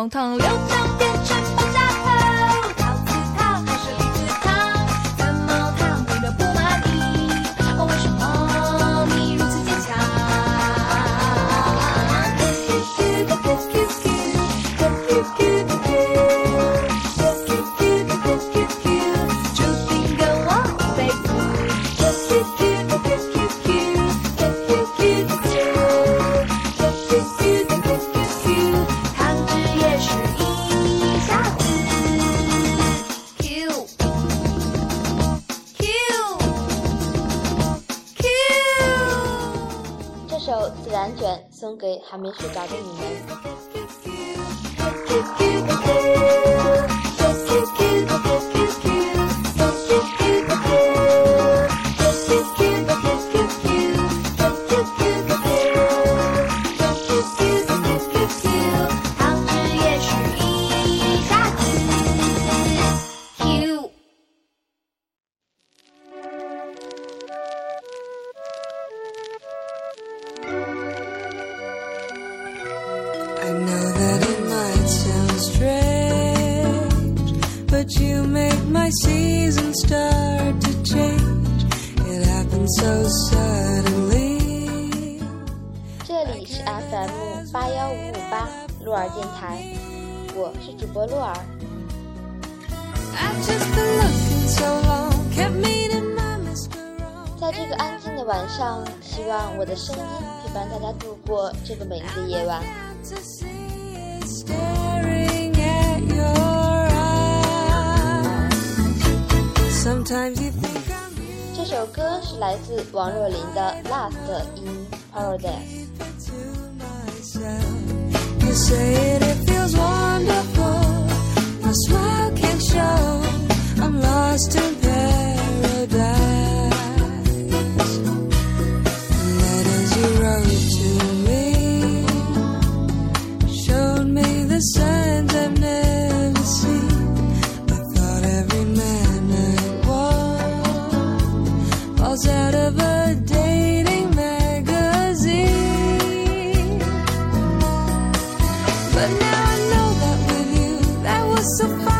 荒唐，六张变成送给还没睡着的你们。But you make my season start to change. It happened so suddenly. 这里是 FM 八幺五五八鹿儿电台，我是主播鹿儿。I've just been looking so long, kept meeting my Mr. Wrong. 在这个安静的晚上，希望我的声音陪伴大家度过这个美丽的夜晚。这首歌是来自王若琳的《Last in Paradise》。My smile can't show. I'm lost in. But now I know that with you, that was so far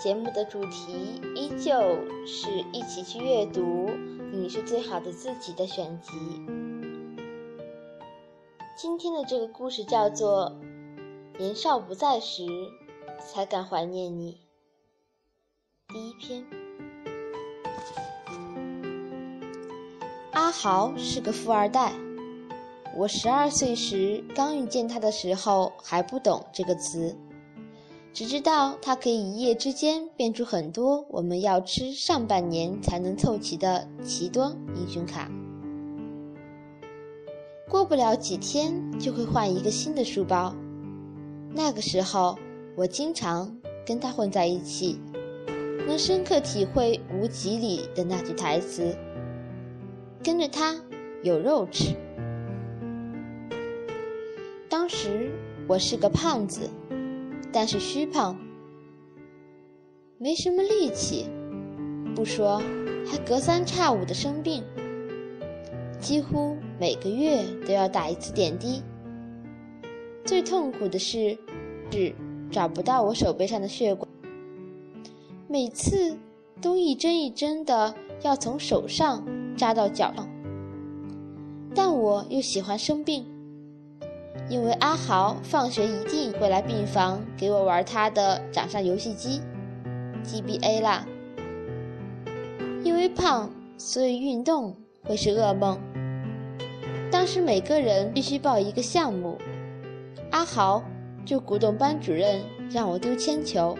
节目的主题依旧是一起去阅读《你是最好的自己》的选集。今天的这个故事叫做《年少不在时，才敢怀念你》。第一篇，阿豪是个富二代，我十二岁时刚遇见他的时候还不懂这个词，只知道他可以一夜之间变出很多我们要吃上半年才能凑齐的奇多英雄卡。过不了几天就会换一个新的书包，那个时候我经常跟他混在一起，能深刻体会《无极》里的那句台词：“跟着他有肉吃。”当时我是个胖子，但是虚胖，没什么力气，不说还隔三差五的生病。几乎每个月都要打一次点滴。最痛苦的是，是找不到我手背上的血管，每次都一针一针的要从手上扎到脚上。但我又喜欢生病，因为阿豪放学一定会来病房给我玩他的掌上游戏机，GBA 啦。因为胖，所以运动会是噩梦。当时每个人必须报一个项目，阿豪就鼓动班主任让我丢铅球。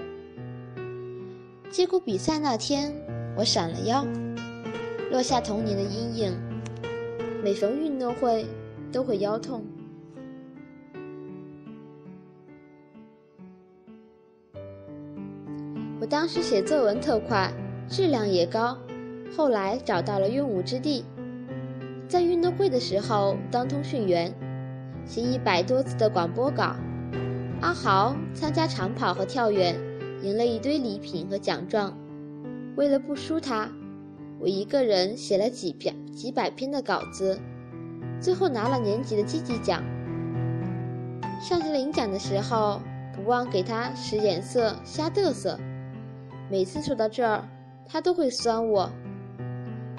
结果比赛那天我闪了腰，落下童年的阴影。每逢运动会都会腰痛。当时写作文特快，质量也高，后来找到了用武之地。在运动会的时候当通讯员，写一百多字的广播稿。阿豪参加长跑和跳远，赢了一堆礼品和奖状。为了不输他，我一个人写了几篇几百篇的稿子，最后拿了年级的积极奖。上次领奖的时候，不忘给他使眼色，瞎嘚瑟。每次说到这儿，他都会酸我。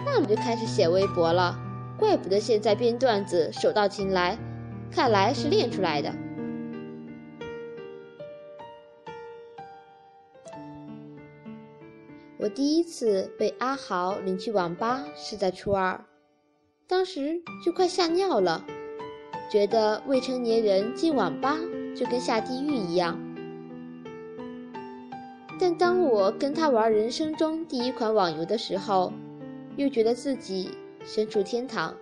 那我就开始写微博了。怪不得现在编段子手到擒来，看来是练出来的。我第一次被阿豪领去网吧是在初二，当时就快吓尿了，觉得未成年人进网吧就跟下地狱一样。但当我跟他玩人生中第一款网游的时候，又觉得自己。身处天堂，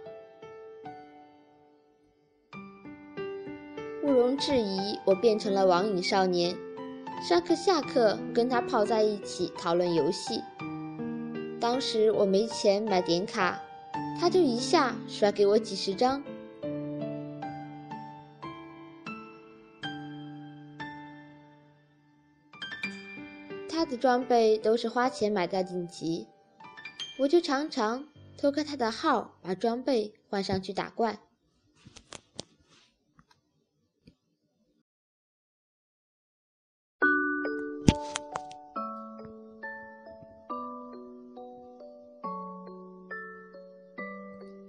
毋庸置疑，我变成了网瘾少年。上课下课跟他泡在一起讨论游戏。当时我没钱买点卡，他就一下甩给我几十张。装备都是花钱买的顶级，我就常常。偷开他的号，把装备换上去打怪。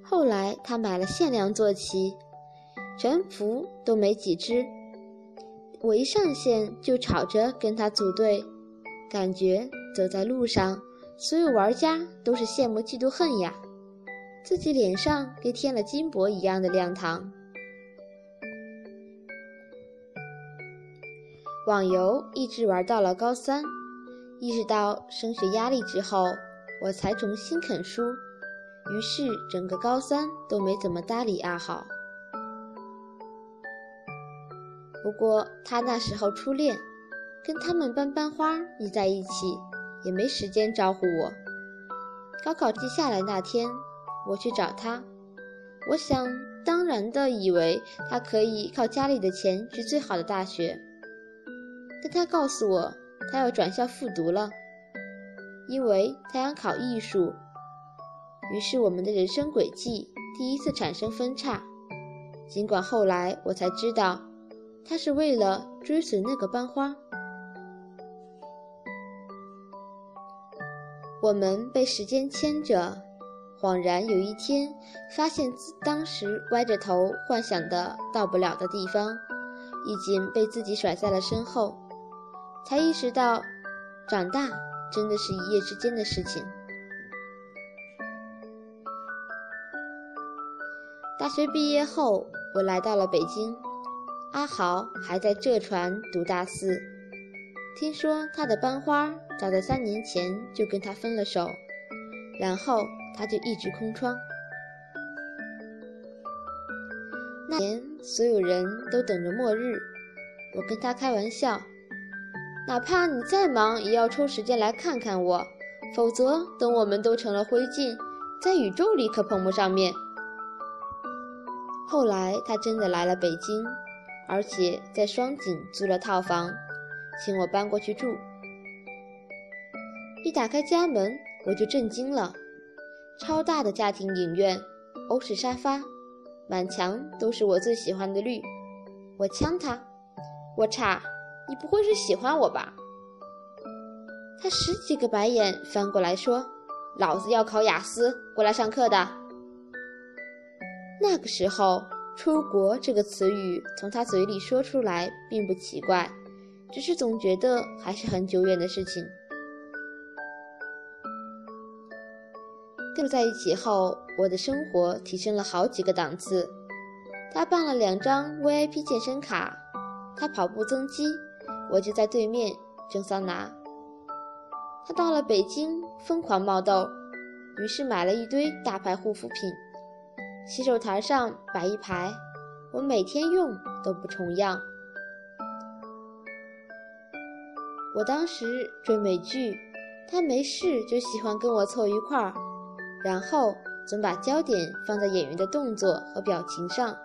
后来他买了限量坐骑，全服都没几只。我一上线就吵着跟他组队，感觉走在路上。所有玩家都是羡慕嫉妒恨呀，自己脸上跟添了金箔一样的亮堂。网游一直玩到了高三，意识到升学压力之后，我才重新啃书。于是整个高三都没怎么搭理阿豪。不过他那时候初恋，跟他们班班花腻在一起。也没时间招呼我。高考季下来那天，我去找他，我想当然的以为他可以靠家里的钱去最好的大学，但他告诉我他要转校复读了，因为他想考艺术。于是我们的人生轨迹第一次产生分叉。尽管后来我才知道，他是为了追随那个班花。我们被时间牵着，恍然有一天，发现自当时歪着头幻想的到不了的地方，已经被自己甩在了身后，才意识到，长大真的是一夜之间的事情。大学毕业后，我来到了北京。阿豪还在浙传读大四，听说他的班花早在三年前就跟他分了手，然后他就一直空窗。那年所有人都等着末日，我跟他开玩笑，哪怕你再忙，也要抽时间来看看我，否则等我们都成了灰烬，在宇宙里可碰不上面。后来他真的来了北京。而且在双井租了套房，请我搬过去住。一打开家门，我就震惊了：超大的家庭影院，欧式沙发，满墙都是我最喜欢的绿。我呛他：“我擦，你不会是喜欢我吧？”他十几个白眼翻过来说：“老子要考雅思，过来上课的。”那个时候。出国这个词语从他嘴里说出来并不奇怪，只是总觉得还是很久远的事情。跟在一起后，我的生活提升了好几个档次。他办了两张 VIP 健身卡，他跑步增肌，我就在对面蒸桑拿。他到了北京疯狂冒痘，于是买了一堆大牌护肤品。洗手台上摆一排，我每天用都不重样。我当时追美剧，他没事就喜欢跟我凑一块儿，然后总把焦点放在演员的动作和表情上，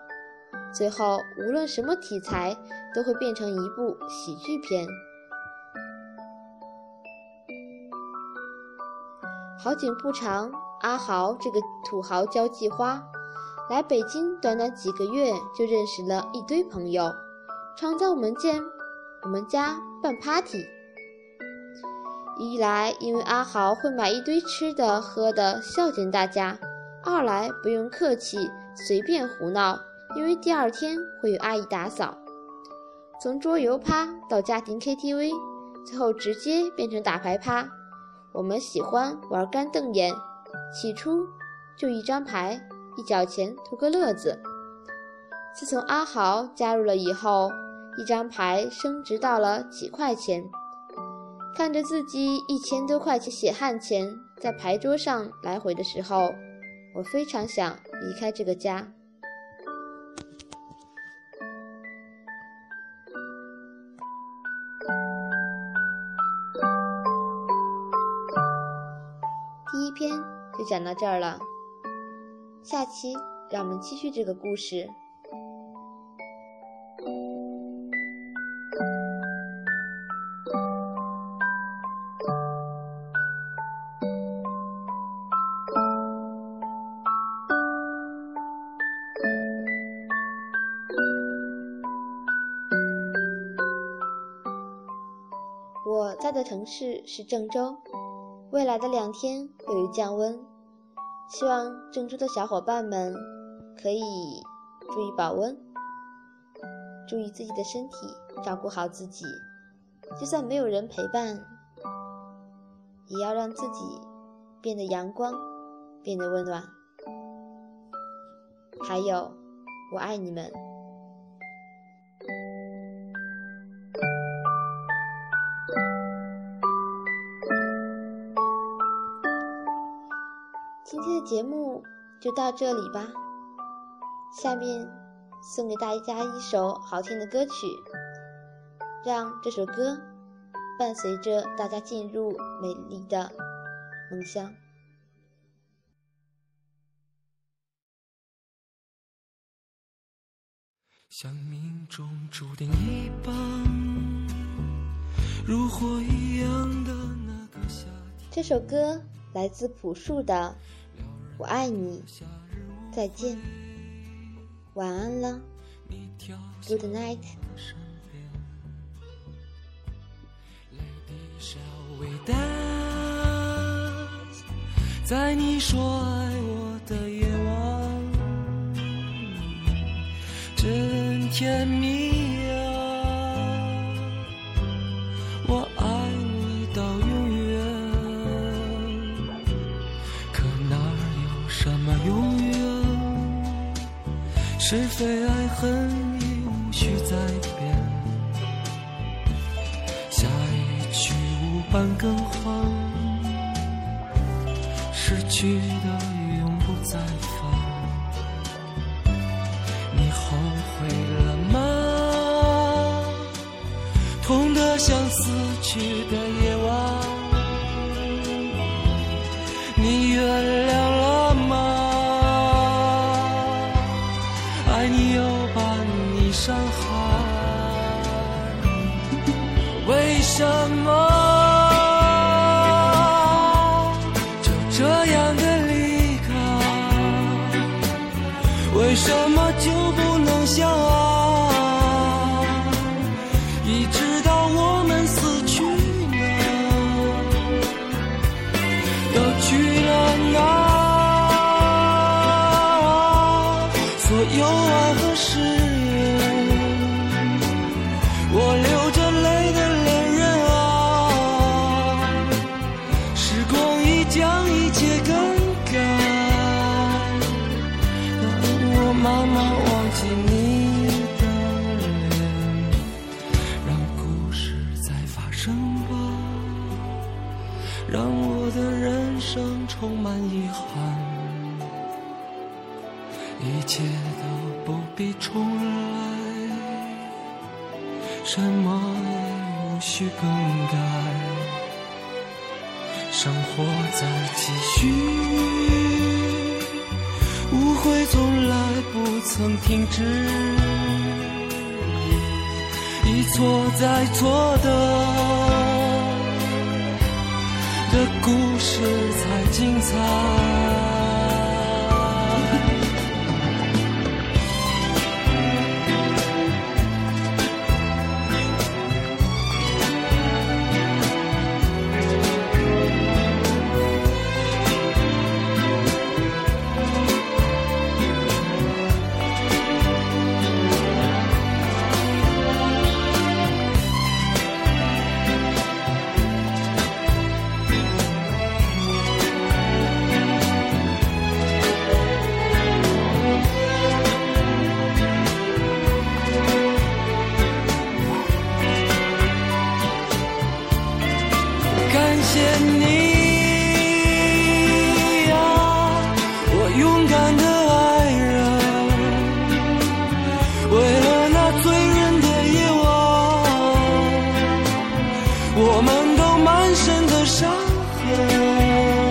最后无论什么题材都会变成一部喜剧片。好景不长，阿豪这个土豪交际花。来北京短短几个月，就认识了一堆朋友。常在我们见，我们家办 party。一来，因为阿豪会买一堆吃的喝的孝敬大家；二来，不用客气，随便胡闹，因为第二天会有阿姨打扫。从桌游趴到家庭 KTV，最后直接变成打牌趴。我们喜欢玩干瞪眼，起初就一张牌。一角钱图个乐子。自从阿豪加入了以后，一张牌升值到了几块钱。看着自己一千多块钱血汗钱在牌桌上来回的时候，我非常想离开这个家。第一篇就讲到这儿了。下期让我们继续这个故事。市是郑州，未来的两天会有降温。希望郑州的小伙伴们可以注意保温，注意自己的身体，照顾好自己。就算没有人陪伴，也要让自己变得阳光，变得温暖。还有，我爱你们。节目就到这里吧。下面送给大家一首好听的歌曲，让这首歌伴随着大家进入美丽的梦乡。像命中注定一般，如火一样的那个夏天。这首歌来自朴树的。我爱你，再见，晚安了，Good night。在你说爱我的夜晚，真甜蜜是非爱恨已无需再辩，下一曲无伴更换，失去的永不再返。你后悔了吗？痛得像死去的夜晚。Yo 重来什么也无需更改生活在继续误会从来不曾停止。一错再错的的故事才精彩。满身的伤痕。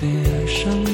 被爱上。